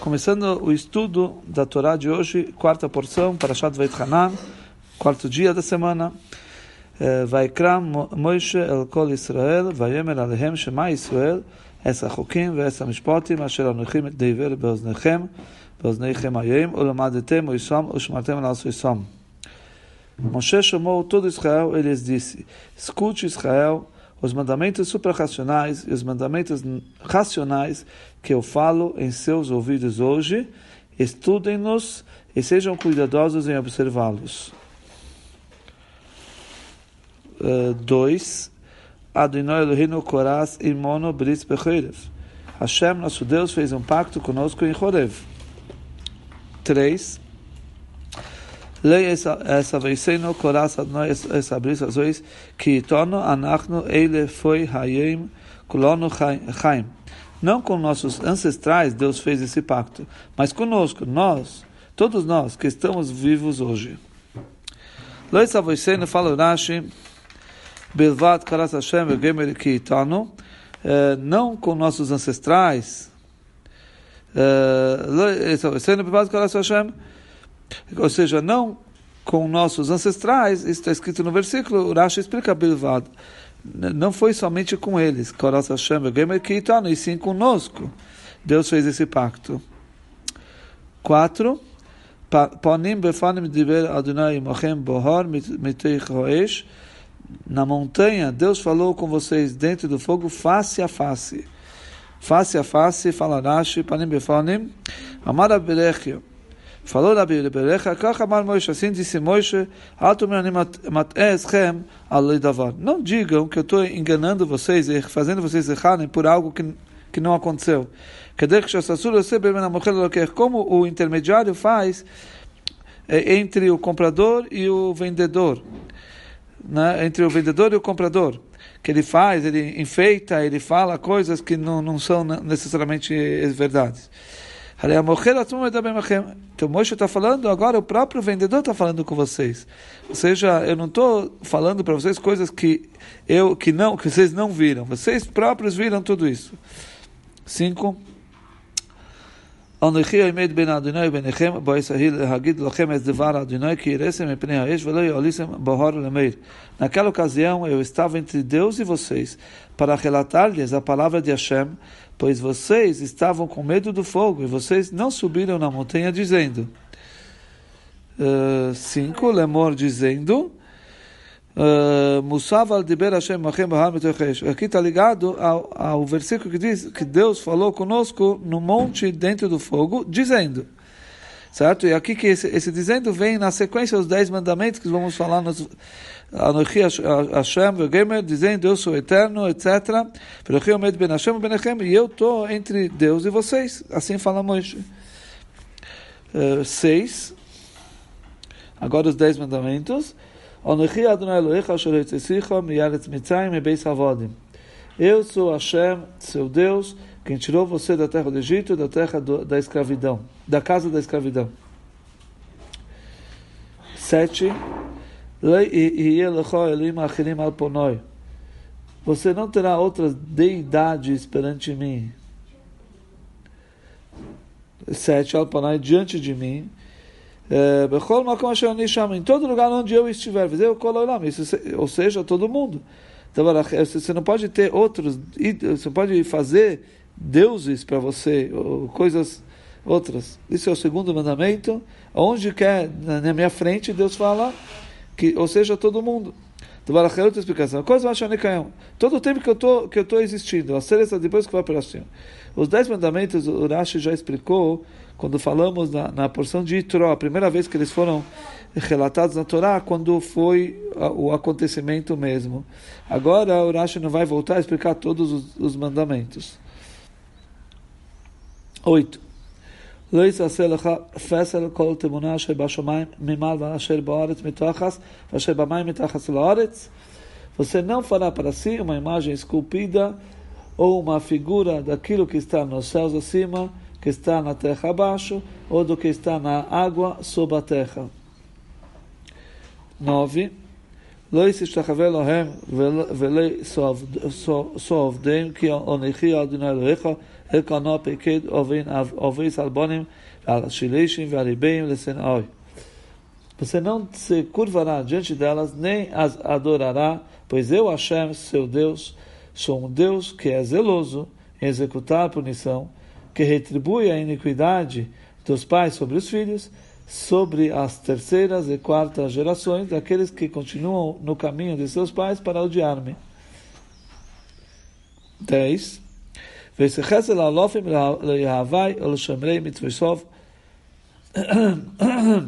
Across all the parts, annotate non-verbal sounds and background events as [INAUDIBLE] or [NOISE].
Começando o estudo da Torá de hoje, quarta porção, para Shad Veit Hanan, quarto dia da semana. ויקרא מוישה אל כל ישראל, ויאמר עליהם שמע ישראל, עש החוקים ועש המשפטים אשר אנוכי דבר באוזניכם, באוזניכם היום, ולמדתם וישום ושמרתם על עשו Moshe chamou todo Israel, ele lhes disse: Escute Israel, os mandamentos suprarracionais e os mandamentos racionais que eu falo em seus ouvidos hoje, estudem-nos e sejam cuidadosos em observá-los. 2. Uh, Adonai Elohim Koras Imono Bris Bechorev. Hashem, nosso Deus, fez um pacto conosco em Horev. 3. Lei essa Adonai essa bris azois que tono anachno ele foi chaim. Não com nossos ancestrais Deus fez esse pacto, mas conosco, nós, todos nós que estamos vivos hoje. Lei essa veiceno fala Rashi Hashem Gemer eh, não com nossos ancestrais, eh, ou seja, não com nossos ancestrais, isso está escrito no versículo, o Rashi explica Bilvad, não foi somente com eles, e sim conosco. Deus fez esse pacto. 4. Panim befanim diver Adonai mochem bohar mitei choesh na montanha, Deus falou com vocês dentro do fogo, face a face. Face a face, fala Rashi, panim befanim, amar aberechia. Falou na Berecha, kach amar Moshe, assim disse Moshe. Não digam que eu estou enganando vocês e fazendo vocês errarem por algo que, que não aconteceu. Como o intermediário faz entre o comprador e o vendedor né, entre o vendedor e o comprador, que ele faz, ele enfeita, ele fala coisas que não, não são necessariamente verdades. Então Moshe está falando, agora o próprio vendedor está falando com vocês. Ou seja, eu não estou falando para vocês coisas que eu que não que vocês não viram. Vocês próprios viram tudo isso. Cinco. אנוכי עמד בין אדוני וביניכם, באסהיל להגיד לכם את דבר אדוני, כי יראסם מפני האש ולא יעליסם בהר למאיר. Naquela ocasião eu estava entre Deus e vocês, para relatar-lhes a palavra de Hashem, pois vocês estavam com medo do fogo, e vocês não subiram na montanha dizendo. 5. Uh, Lemor dizendo, Musav al diber Hashem Aqui está ligado ao, ao versículo que diz que Deus falou conosco no monte dentro do fogo, dizendo. Certo? E aqui que esse, esse dizendo vem na sequência os dez mandamentos que vamos falar nos Hashem dizendo eu sou eterno, etc. E eu estou entre Deus e vocês. Assim fala Moisés. Uh, seis. Agora os dez mandamentos. Onochi Adonai Elohecha asher hotzesicha miyaretz mitzrayim mebeis avodim. Eu sou Hashem, seu Deus, quem tirou você da terra do Egito, da terra do, da escravidão, da casa da escravidão. Sete. Você não terá outras deidades perante mim. Sete. Alponai diante de mim. Em todo lugar onde eu estiver, ou seja, todo mundo. Então, você não pode ter outros, você pode fazer deuses para você, ou coisas outras. Isso é o segundo mandamento. Onde quer, na minha frente, Deus fala, que, ou seja, todo mundo. Então, outra explicação. Coisa Todo o tempo que eu tô, que estou existindo, a ser depois que vai para cima. Os dez mandamentos, o Rashi já explicou quando falamos na, na porção de Itró, a primeira vez que eles foram relatados na Torá, quando foi o acontecimento mesmo. Agora o Rashi não vai voltar a explicar todos os, os mandamentos. 8. לא יעשה לך פסל כל תמונה אשר בשמיים ממעל ואשר בארץ מתחת ואשר במים מתחת לארץ. Você não fará para si uma imagem esculpida ou uma figura daquilo que está nos céus acima que está na terra abaixo, ou do que está na água sob a terra. 9. לא ישתחווה להם ולא סועבדם כי אנכי אדוני אלוהיך אלקנה פקד עובי סלבונים ועל השלישים והריבאים לשנאי. Você não se curvará diante delas, nem as adorará, pois eu, Hashem, seu Deus, sou um Deus que é zeloso em executar a punição, que retribui a iniquidade dos pais sobre os filhos, sobre as terceiras e quartas gerações daqueles que continuam no caminho de seus pais para odiar-me. 10. [CLEARS THROAT]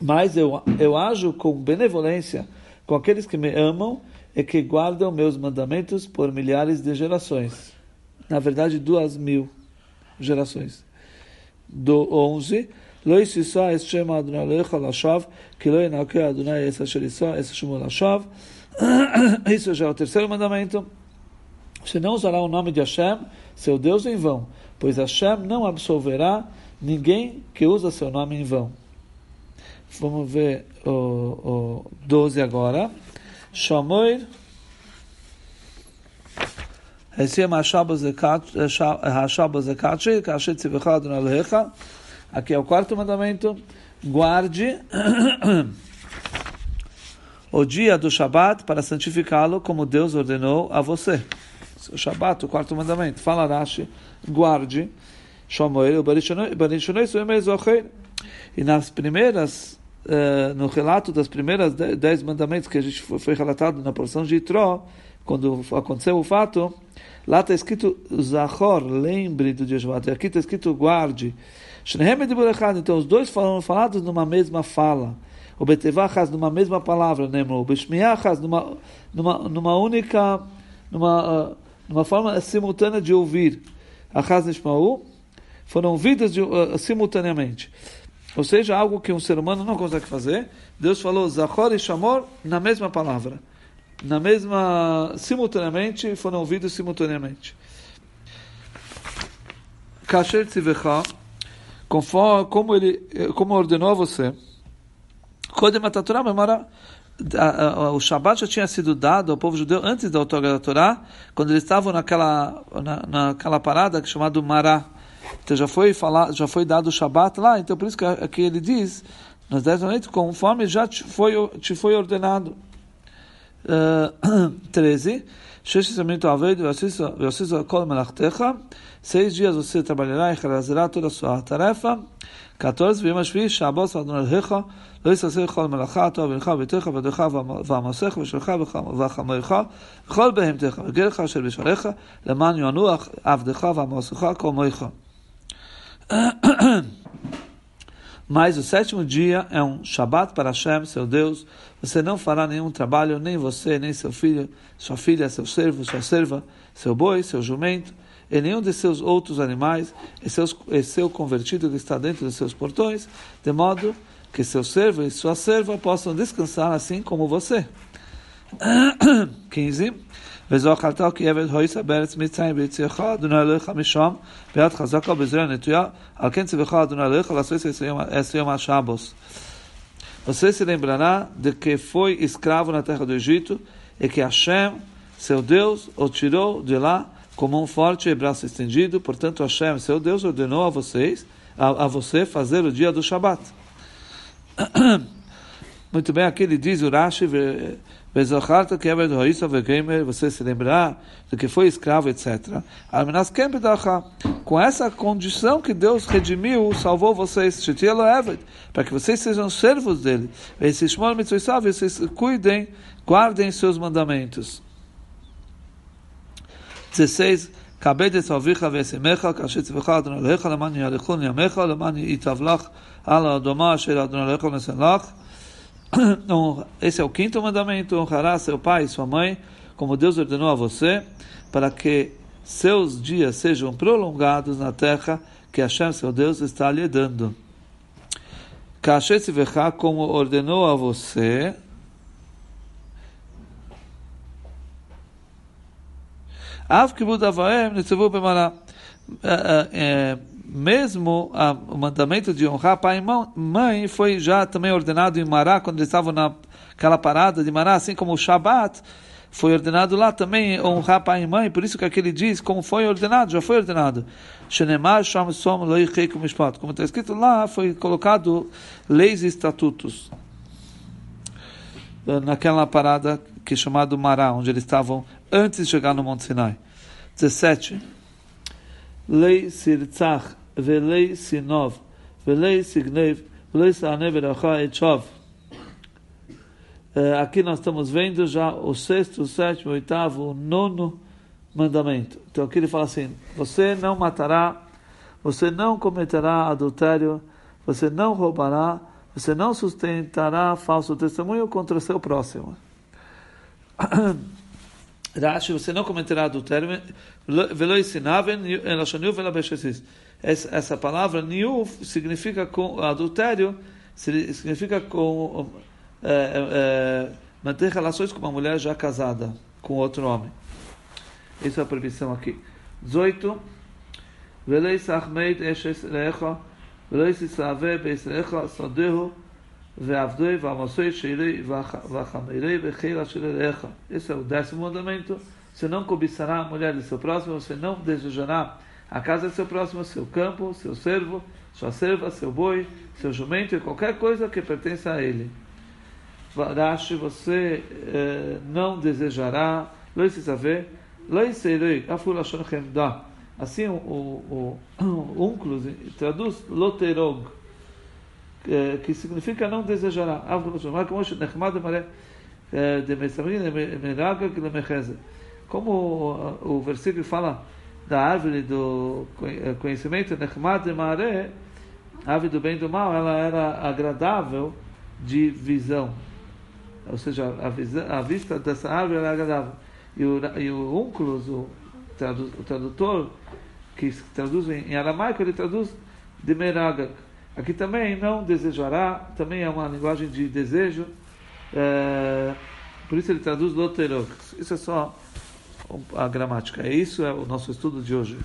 Mas eu, eu ajo com benevolência com aqueles que me amam e que guardam meus mandamentos por milhares de gerações. Na verdade, duas mil gerações. Do 11, לא יסיסה את שם אדוני אלוהיך לשווא, כי לא ינקה אדוני את אשר יישא את שמו לשווא. Isso já é o terceiro mandamento. Você não usará o nome de Hashem, seu Deus, em vão, pois Hashem não absolverá ninguém que usa seu nome em vão. Vamos ver o, o 12 agora. Shamoir. Esse Hashabah Zekatri, Kashet Tzivechad Nalecha. Aqui é o quarto mandamento. Guarde o dia do Shabat para santificá-lo como Deus ordenou a você. O Shabat, o quarto mandamento. Fala Rashi, guarde. E nas primeiras, uh, no relato das primeiras dez mandamentos que a gente foi, relatado na porção de Itró, quando aconteceu o fato, lá está escrito Zachor, lembre do dia Shabat. Aqui está escrito guarde. Então, os dois foram falados numa mesma fala. O Betevachas numa mesma palavra, Nemro. O Beshmiachas numa, numa, numa única, numa, uh, numa forma simultânea de ouvir. Achaz Nishmau foram ouvidas de, uh, simultaneamente. Ou seja, algo que um ser humano não consegue fazer. Deus falou Zachor e Shamor na mesma palavra. Na mesma, simultaneamente, foram ouvidos simultaneamente. Kasher Tzivecha conforme como ele como ordenou você. O Shabat já tinha sido dado ao povo judeu antes da outorga da Torá, quando eles estavam naquela, na, naquela parada chamada Mará. Então já foi, falar, já foi dado o Shabat lá, então por isso que aqui ele diz, nas dez noites, conforme já te foi, te foi ordenado. Uh, 13. Seis dias você trabalhará e realizará toda a sua tarefa. 14. ויום השביעי שעבוס אדוני אלוהיך לא יססר כל מלאכה טוב בנך וביתך ועבדך ועמסך ושלך וחמרך וכל בהמתך וגרך אשר בשעריך למען ינוח עבדך ועמסך כל מויך. [CLEARS THROAT] Mas o sétimo dia é um Shabat para Hashem, seu Deus. Você não fará nenhum trabalho, nem você, nem seu filho, sua filha, seu servo, sua serva, seu boi, seu jumento, e nenhum de seus outros animais, e, seus, e seu convertido que está dentro de seus portões, de modo que seu servo e sua serva possam descansar assim como você. [COUGHS] 15. וזו אכלתו כי עבד הויסה בארץ מצרים ויציאך אדוני אלוהיך משם ביד חזקה בזרע נטויה על כן ציווך אדוני אלוהיך לעשות esse yom השבוס. Você se lembrará de que foi escravo na terra do Egito e que Hashem, seu Deus, o tirou de lá com mão forte e braço estendido. Portanto, Hashem, seu Deus, ordenou a vocês, a, a você fazer o dia do Shabat. [CLEARS THROAT] Muito bem, aqui ele diz o Rashi, você se lembrar do que foi escravo, etc. Com essa condição que Deus redimiu, salvou vocês, para que vocês sejam servos dele. E vocês cuidem, guardem seus mandamentos. 16. כבד את אביך ואשמך, כאשר צווך אדוני אלוהיך, למען יאריכון ימיך, למען ייטב לך על האדמה אשר אדוני אלוהיך נשא לך. [COUGHS] Esse é o quinto mandamento: honrará seu pai e sua mãe, como Deus ordenou a você, para que seus dias sejam prolongados na terra que Hashem, seu Deus, está lhe dando. como ordenou a você, Av kibud avaem netzavu b'mara. Mesmo a, o mandamento de honrar pai e mãe foi já também ordenado em Mará, quando eles estavam naquela parada de Mará, assim como o Shabat, foi ordenado lá também honrar pai e mãe, por isso que aquele diz, como foi ordenado, já foi ordenado. Como está escrito lá, foi colocado leis e estatutos naquela parada que é chamado Mará, onde eles estavam antes de chegar no Monte Sinai. 17. Lei sirtzach, velei sinov, velei signev, velei sa'ane veracha etchov. Eh, aqui nós estamos vendo já o sexto, o sétimo, o oitavo, o nono mandamento. Então aqui ele fala assim: você não matará, você não cometerá adultério, você não roubará, você não sustentará falso testemunho contra seu próximo. Rashi, você não cometerá adultério, essa, essa palavra niu significa com adultério, significa com é, é, manter relações com uma mulher já casada com outro homem. Isso é a proibição aqui. 18. Veleis achmeid eshes lecha, isave beis lecha, sadehu, ועבדוי ועמוסוי שירי וחמירי וחילה שלריך. Esse é o décimo mandamento. Você não cobiçará a mulher de seu próximo, você não desejará a casa de seu próximo, seu campo, seu servo, sua serva, seu boi, seu jumento e qualquer coisa que pertença a ele. Rashi, você eh, não desejará, lo saber, lo serei, afulashon chemda. Assim o, o, o Unclus traduz loterog, que significa não desejará. Como o versículo fala da árvore do conhecimento, Nechmad de Maré, árvore do bem e do mal, ela era agradável de visão. Ou seja, a, visão, a vista dessa árvore era agradável. E o, e o o, o tradutor, que traduz em aramaico, ele traduz de Meragak Aqui também não desejará, também é uma linguagem de desejo, é, por isso ele traduz loterok. Isso é só a gramática. É isso é o nosso estudo de hoje.